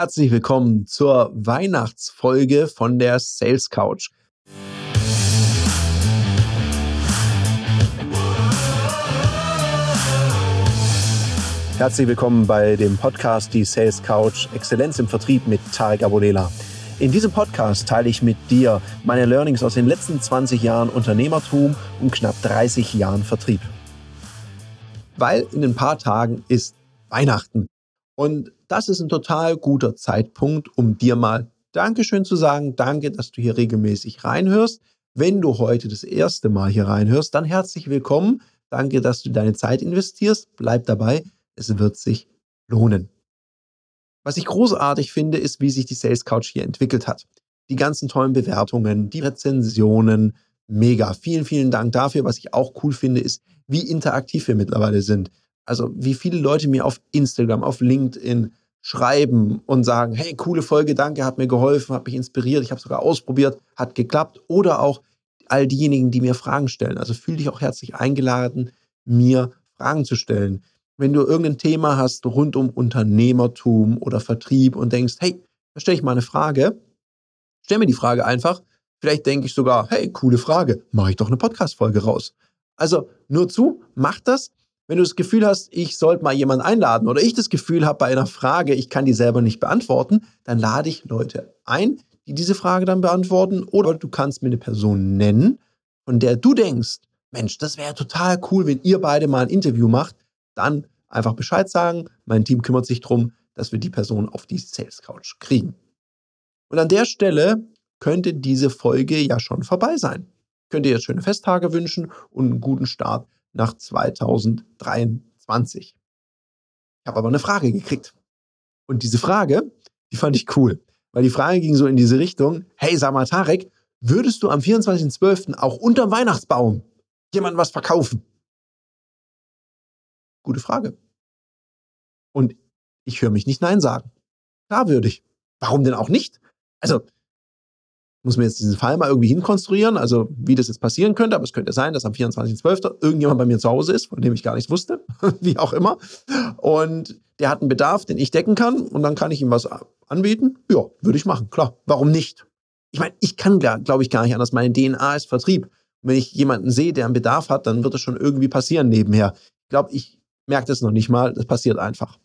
Herzlich willkommen zur Weihnachtsfolge von der Sales Couch. Herzlich willkommen bei dem Podcast Die Sales Couch Exzellenz im Vertrieb mit Tarek Abodela. In diesem Podcast teile ich mit dir meine Learnings aus den letzten 20 Jahren Unternehmertum und knapp 30 Jahren Vertrieb. Weil in ein paar Tagen ist Weihnachten. Und das ist ein total guter Zeitpunkt, um dir mal Dankeschön zu sagen. Danke, dass du hier regelmäßig reinhörst. Wenn du heute das erste Mal hier reinhörst, dann herzlich willkommen. Danke, dass du deine Zeit investierst. Bleib dabei. Es wird sich lohnen. Was ich großartig finde, ist, wie sich die Sales Couch hier entwickelt hat. Die ganzen tollen Bewertungen, die Rezensionen, mega. Vielen, vielen Dank dafür. Was ich auch cool finde, ist, wie interaktiv wir mittlerweile sind. Also wie viele Leute mir auf Instagram, auf LinkedIn schreiben und sagen, hey, coole Folge, danke, hat mir geholfen, hat mich inspiriert, ich habe sogar ausprobiert, hat geklappt. Oder auch all diejenigen, die mir Fragen stellen. Also fühle dich auch herzlich eingeladen, mir Fragen zu stellen. Wenn du irgendein Thema hast rund um Unternehmertum oder Vertrieb und denkst, hey, da stelle ich mal eine Frage, stell mir die Frage einfach. Vielleicht denke ich sogar, hey, coole Frage, mache ich doch eine Podcast-Folge raus. Also nur zu, mach das. Wenn du das Gefühl hast, ich sollte mal jemanden einladen oder ich das Gefühl habe bei einer Frage, ich kann die selber nicht beantworten, dann lade ich Leute ein, die diese Frage dann beantworten oder du kannst mir eine Person nennen, von der du denkst, Mensch, das wäre total cool, wenn ihr beide mal ein Interview macht, dann einfach Bescheid sagen. Mein Team kümmert sich darum, dass wir die Person auf die Sales Couch kriegen. Und an der Stelle könnte diese Folge ja schon vorbei sein. Könnt ihr jetzt schöne Festtage wünschen und einen guten Start nach 2023. Ich habe aber eine Frage gekriegt. Und diese Frage, die fand ich cool, weil die Frage ging so in diese Richtung, hey, sag mal, Tarek, würdest du am 24.12. auch unterm Weihnachtsbaum jemandem was verkaufen? Gute Frage. Und ich höre mich nicht Nein sagen. Klar würde ich. Warum denn auch nicht? Also, muss man jetzt diesen Fall mal irgendwie hinkonstruieren, also wie das jetzt passieren könnte, aber es könnte sein, dass am 24.12. irgendjemand bei mir zu Hause ist, von dem ich gar nichts wusste, wie auch immer. Und der hat einen Bedarf, den ich decken kann und dann kann ich ihm was anbieten. Ja, würde ich machen, klar. Warum nicht? Ich meine, ich kann, glaube ich, gar nicht anders. Meine DNA ist Vertrieb. Wenn ich jemanden sehe, der einen Bedarf hat, dann wird das schon irgendwie passieren nebenher. Ich glaube, ich merke das noch nicht mal. Das passiert einfach.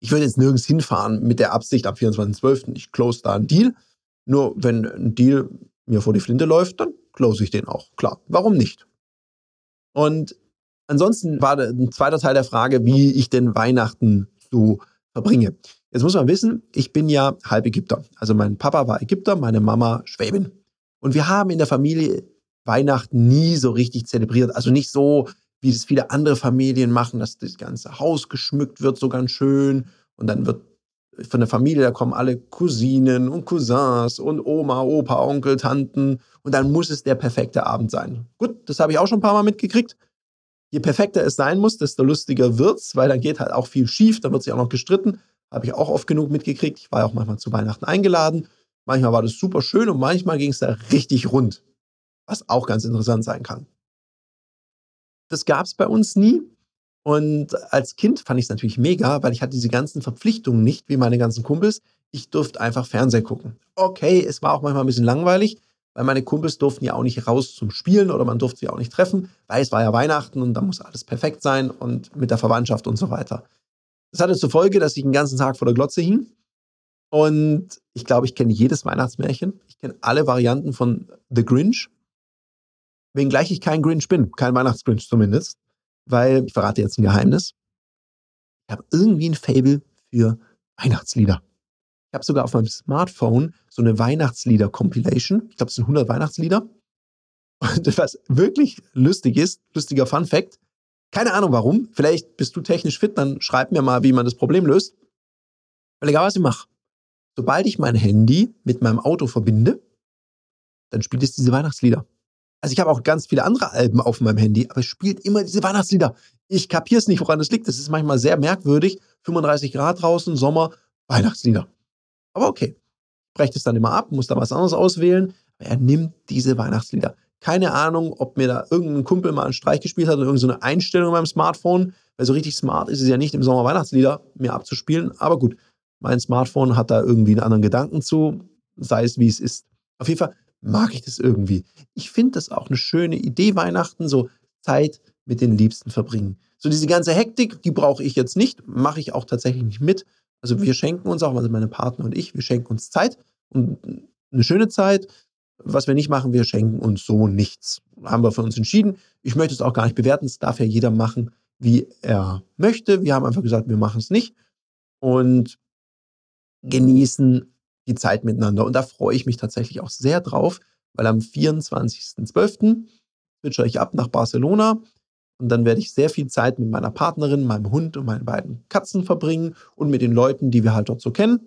Ich würde jetzt nirgends hinfahren mit der Absicht, ab 24.12. ich close da einen Deal nur wenn ein Deal mir vor die Flinte läuft, dann close ich den auch. Klar, warum nicht? Und ansonsten war ein zweiter Teil der Frage, wie ich denn Weihnachten so verbringe. Jetzt muss man wissen, ich bin ja halb Ägypter. Also mein Papa war Ägypter, meine Mama Schwäbin. Und wir haben in der Familie Weihnachten nie so richtig zelebriert. Also nicht so, wie es viele andere Familien machen, dass das ganze Haus geschmückt wird, so ganz schön. Und dann wird von der Familie, da kommen alle Cousinen und Cousins und Oma, Opa, Onkel, Tanten. Und dann muss es der perfekte Abend sein. Gut, das habe ich auch schon ein paar Mal mitgekriegt. Je perfekter es sein muss, desto lustiger wird's, weil dann geht halt auch viel schief, dann wird sich auch noch gestritten. Habe ich auch oft genug mitgekriegt. Ich war ja auch manchmal zu Weihnachten eingeladen. Manchmal war das super schön und manchmal ging es da richtig rund. Was auch ganz interessant sein kann. Das gab es bei uns nie. Und als Kind fand ich es natürlich mega, weil ich hatte diese ganzen Verpflichtungen nicht, wie meine ganzen Kumpels. Ich durfte einfach Fernsehen gucken. Okay, es war auch manchmal ein bisschen langweilig, weil meine Kumpels durften ja auch nicht raus zum Spielen oder man durfte sie auch nicht treffen, weil es war ja Weihnachten und da muss alles perfekt sein und mit der Verwandtschaft und so weiter. Das hatte zur Folge, dass ich den ganzen Tag vor der Glotze hing. Und ich glaube, ich kenne jedes Weihnachtsmärchen. Ich kenne alle Varianten von The Grinch. Wenngleich ich kein Grinch bin, kein Weihnachtsgrinch zumindest weil ich verrate jetzt ein Geheimnis. Ich habe irgendwie ein Fable für Weihnachtslieder. Ich habe sogar auf meinem Smartphone so eine Weihnachtslieder-Compilation. Ich glaube, es sind 100 Weihnachtslieder. Und was wirklich lustig ist, lustiger Fun Fact, keine Ahnung warum, vielleicht bist du technisch fit, dann schreib mir mal, wie man das Problem löst. Weil egal, was ich mache, sobald ich mein Handy mit meinem Auto verbinde, dann spielt es diese Weihnachtslieder. Also ich habe auch ganz viele andere Alben auf meinem Handy, aber es spielt immer diese Weihnachtslieder. Ich kapiere es nicht, woran das liegt. Das ist manchmal sehr merkwürdig. 35 Grad draußen, Sommer, Weihnachtslieder. Aber okay. Ich breche das dann immer ab, muss da was anderes auswählen. Aber er nimmt diese Weihnachtslieder. Keine Ahnung, ob mir da irgendein Kumpel mal einen Streich gespielt hat oder irgendeine Einstellung in meinem Smartphone. Weil so richtig smart ist es ja nicht, im Sommer Weihnachtslieder mir abzuspielen. Aber gut, Mein Smartphone hat da irgendwie einen anderen Gedanken zu, sei es wie es ist. Auf jeden Fall mag ich das irgendwie. Ich finde das auch eine schöne Idee, Weihnachten, so Zeit mit den Liebsten verbringen. So diese ganze Hektik, die brauche ich jetzt nicht, mache ich auch tatsächlich nicht mit. Also wir schenken uns auch, also meine Partner und ich, wir schenken uns Zeit und eine schöne Zeit. Was wir nicht machen, wir schenken uns so nichts. Haben wir für uns entschieden. Ich möchte es auch gar nicht bewerten. Es darf ja jeder machen, wie er möchte. Wir haben einfach gesagt, wir machen es nicht und genießen die Zeit miteinander. Und da freue ich mich tatsächlich auch sehr drauf, weil am 24.12. switche ich ab nach Barcelona und dann werde ich sehr viel Zeit mit meiner Partnerin, meinem Hund und meinen beiden Katzen verbringen und mit den Leuten, die wir halt dort so kennen.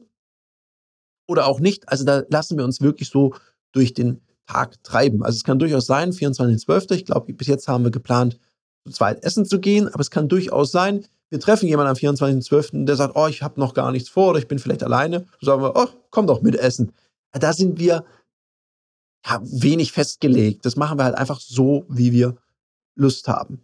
Oder auch nicht. Also da lassen wir uns wirklich so durch den Tag treiben. Also es kann durchaus sein, 24.12., ich glaube, bis jetzt haben wir geplant, zu zweit essen zu gehen, aber es kann durchaus sein, wir treffen jemanden am 24.12., der sagt, oh, ich habe noch gar nichts vor oder ich bin vielleicht alleine. Sagen wir, oh, komm doch mit essen. Da sind wir ja, wenig festgelegt. Das machen wir halt einfach so, wie wir Lust haben.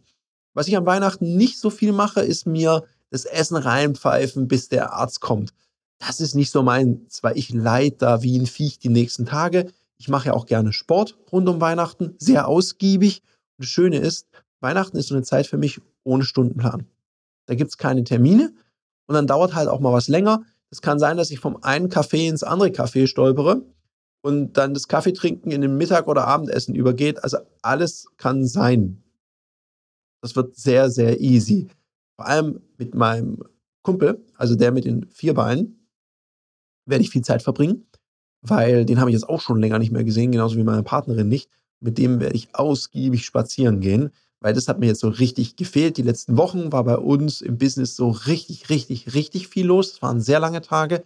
Was ich an Weihnachten nicht so viel mache, ist mir das Essen reinpfeifen, bis der Arzt kommt. Das ist nicht so mein, zwar ich leid da wie ein Viech die nächsten Tage. Ich mache ja auch gerne Sport rund um Weihnachten, sehr ausgiebig. Und das Schöne ist, Weihnachten ist so eine Zeit für mich ohne Stundenplan. Da gibt es keine Termine und dann dauert halt auch mal was länger. Es kann sein, dass ich vom einen Café ins andere Café stolpere und dann das Kaffeetrinken in den Mittag- oder Abendessen übergeht. Also alles kann sein. Das wird sehr, sehr easy. Vor allem mit meinem Kumpel, also der mit den vier Beinen, werde ich viel Zeit verbringen, weil den habe ich jetzt auch schon länger nicht mehr gesehen, genauso wie meine Partnerin nicht. Mit dem werde ich ausgiebig spazieren gehen weil das hat mir jetzt so richtig gefehlt. Die letzten Wochen war bei uns im Business so richtig, richtig, richtig viel los. Es waren sehr lange Tage.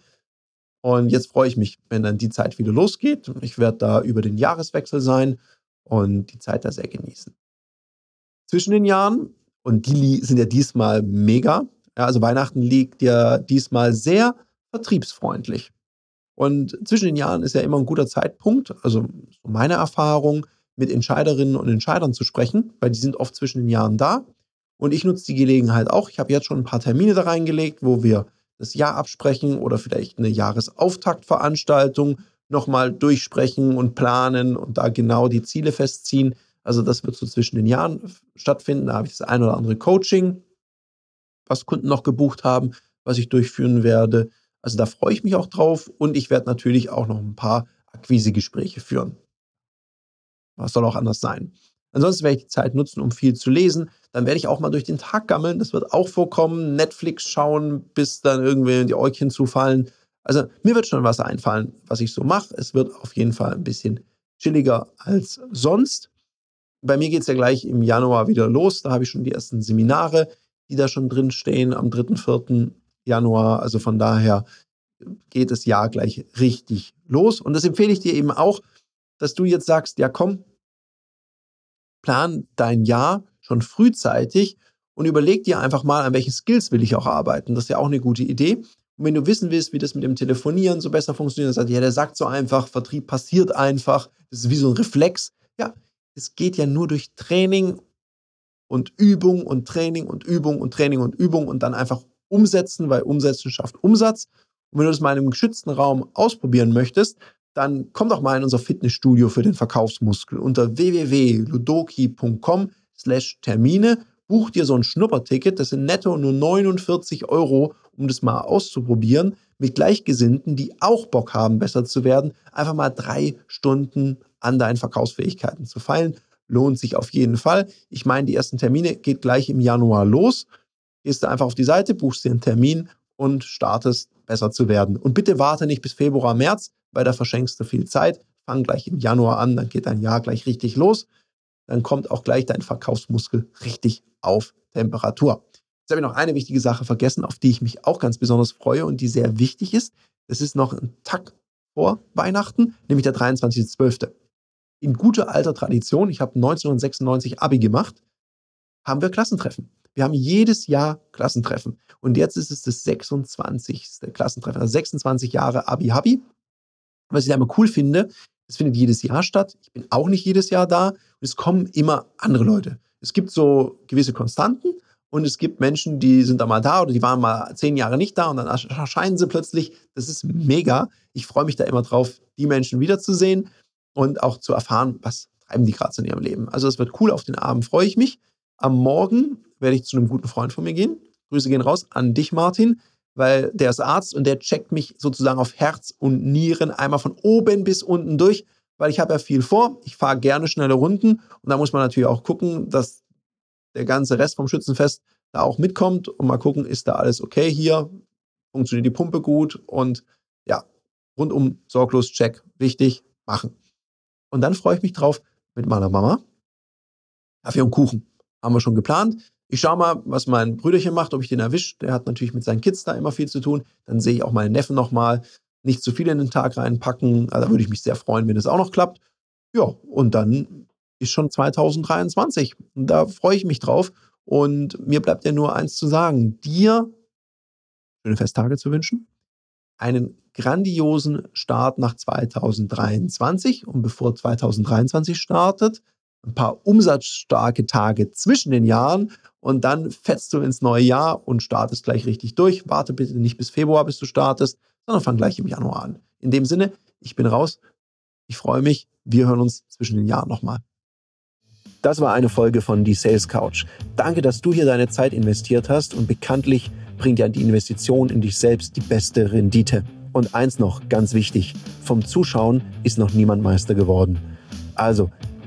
Und jetzt freue ich mich, wenn dann die Zeit wieder losgeht. Ich werde da über den Jahreswechsel sein und die Zeit da sehr genießen. Zwischen den Jahren, und die sind ja diesmal mega, ja, also Weihnachten liegt ja diesmal sehr vertriebsfreundlich. Und zwischen den Jahren ist ja immer ein guter Zeitpunkt, also meine Erfahrung, mit Entscheiderinnen und Entscheidern zu sprechen, weil die sind oft zwischen den Jahren da. Und ich nutze die Gelegenheit auch. Ich habe jetzt schon ein paar Termine da reingelegt, wo wir das Jahr absprechen oder vielleicht eine Jahresauftaktveranstaltung nochmal durchsprechen und planen und da genau die Ziele festziehen. Also das wird so zwischen den Jahren stattfinden. Da habe ich das ein oder andere Coaching, was Kunden noch gebucht haben, was ich durchführen werde. Also da freue ich mich auch drauf und ich werde natürlich auch noch ein paar Akquisegespräche führen. Was soll auch anders sein? Ansonsten werde ich die Zeit nutzen, um viel zu lesen. Dann werde ich auch mal durch den Tag gammeln. Das wird auch vorkommen. Netflix schauen, bis dann irgendwie die Äugchen zufallen. Also mir wird schon was einfallen, was ich so mache. Es wird auf jeden Fall ein bisschen chilliger als sonst. Bei mir geht es ja gleich im Januar wieder los. Da habe ich schon die ersten Seminare, die da schon drin stehen am 3., 4. Januar. Also von daher geht das Jahr gleich richtig los. Und das empfehle ich dir eben auch, dass du jetzt sagst, ja komm, plan dein Jahr schon frühzeitig und überleg dir einfach mal, an welchen Skills will ich auch arbeiten. Das ist ja auch eine gute Idee. Und wenn du wissen willst, wie das mit dem Telefonieren so besser funktioniert, dann sagst du, ja, der sagt so einfach, Vertrieb passiert einfach, das ist wie so ein Reflex. Ja, es geht ja nur durch Training und Übung und Training und Übung und Training und Übung und dann einfach umsetzen, weil Umsetzen schafft Umsatz. Und wenn du das mal in einem geschützten Raum ausprobieren möchtest, dann komm doch mal in unser Fitnessstudio für den Verkaufsmuskel unter www.ludoki.com slash Termine. Buch dir so ein Schnupperticket, das sind netto nur 49 Euro, um das mal auszuprobieren, mit Gleichgesinnten, die auch Bock haben, besser zu werden, einfach mal drei Stunden an deinen Verkaufsfähigkeiten zu feilen. Lohnt sich auf jeden Fall. Ich meine, die ersten Termine geht gleich im Januar los. Gehst du einfach auf die Seite, buchst dir einen Termin und startest besser zu werden. Und bitte warte nicht bis Februar, März, weil da verschenkst du viel Zeit. Fang gleich im Januar an, dann geht dein Jahr gleich richtig los. Dann kommt auch gleich dein Verkaufsmuskel richtig auf Temperatur. Jetzt habe ich noch eine wichtige Sache vergessen, auf die ich mich auch ganz besonders freue und die sehr wichtig ist. Das ist noch ein Tag vor Weihnachten, nämlich der 23.12. In guter alter Tradition, ich habe 1996 Abi gemacht, haben wir Klassentreffen. Wir haben jedes Jahr Klassentreffen. Und jetzt ist es das 26. Klassentreffen, also 26 Jahre Abi-Habi. Was ich immer cool finde, es findet jedes Jahr statt. Ich bin auch nicht jedes Jahr da. Und es kommen immer andere Leute. Es gibt so gewisse Konstanten Und es gibt Menschen, die sind da mal da oder die waren mal zehn Jahre nicht da und dann erscheinen sie plötzlich. Das ist mega. Ich freue mich da immer drauf, die Menschen wiederzusehen und auch zu erfahren, was treiben die gerade in ihrem Leben. Also es wird cool. Auf den Abend freue ich mich. Am Morgen werde ich zu einem guten Freund von mir gehen. Grüße gehen raus an dich, Martin, weil der ist Arzt und der checkt mich sozusagen auf Herz und Nieren einmal von oben bis unten durch, weil ich habe ja viel vor. Ich fahre gerne schnelle Runden und da muss man natürlich auch gucken, dass der ganze Rest vom Schützenfest da auch mitkommt und mal gucken, ist da alles okay hier, funktioniert die Pumpe gut und ja, rundum sorglos Check, wichtig, machen. Und dann freue ich mich drauf mit meiner Mama. Kaffee und Kuchen haben wir schon geplant. Ich schaue mal, was mein Brüderchen macht, ob ich den erwische. Der hat natürlich mit seinen Kids da immer viel zu tun. Dann sehe ich auch meinen Neffen nochmal. Nicht zu viel in den Tag reinpacken. Also da würde ich mich sehr freuen, wenn das auch noch klappt. Ja, und dann ist schon 2023. Und da freue ich mich drauf. Und mir bleibt ja nur eins zu sagen: dir schöne Festtage zu wünschen, einen grandiosen Start nach 2023. Und bevor 2023 startet, ein paar umsatzstarke Tage zwischen den Jahren und dann fetzt du ins neue Jahr und startest gleich richtig durch. Warte bitte nicht bis Februar, bis du startest, sondern fang gleich im Januar an. In dem Sinne, ich bin raus. Ich freue mich. Wir hören uns zwischen den Jahren nochmal. Das war eine Folge von Die Sales Couch. Danke, dass du hier deine Zeit investiert hast und bekanntlich bringt ja die Investition in dich selbst die beste Rendite. Und eins noch, ganz wichtig, vom Zuschauen ist noch niemand Meister geworden. Also,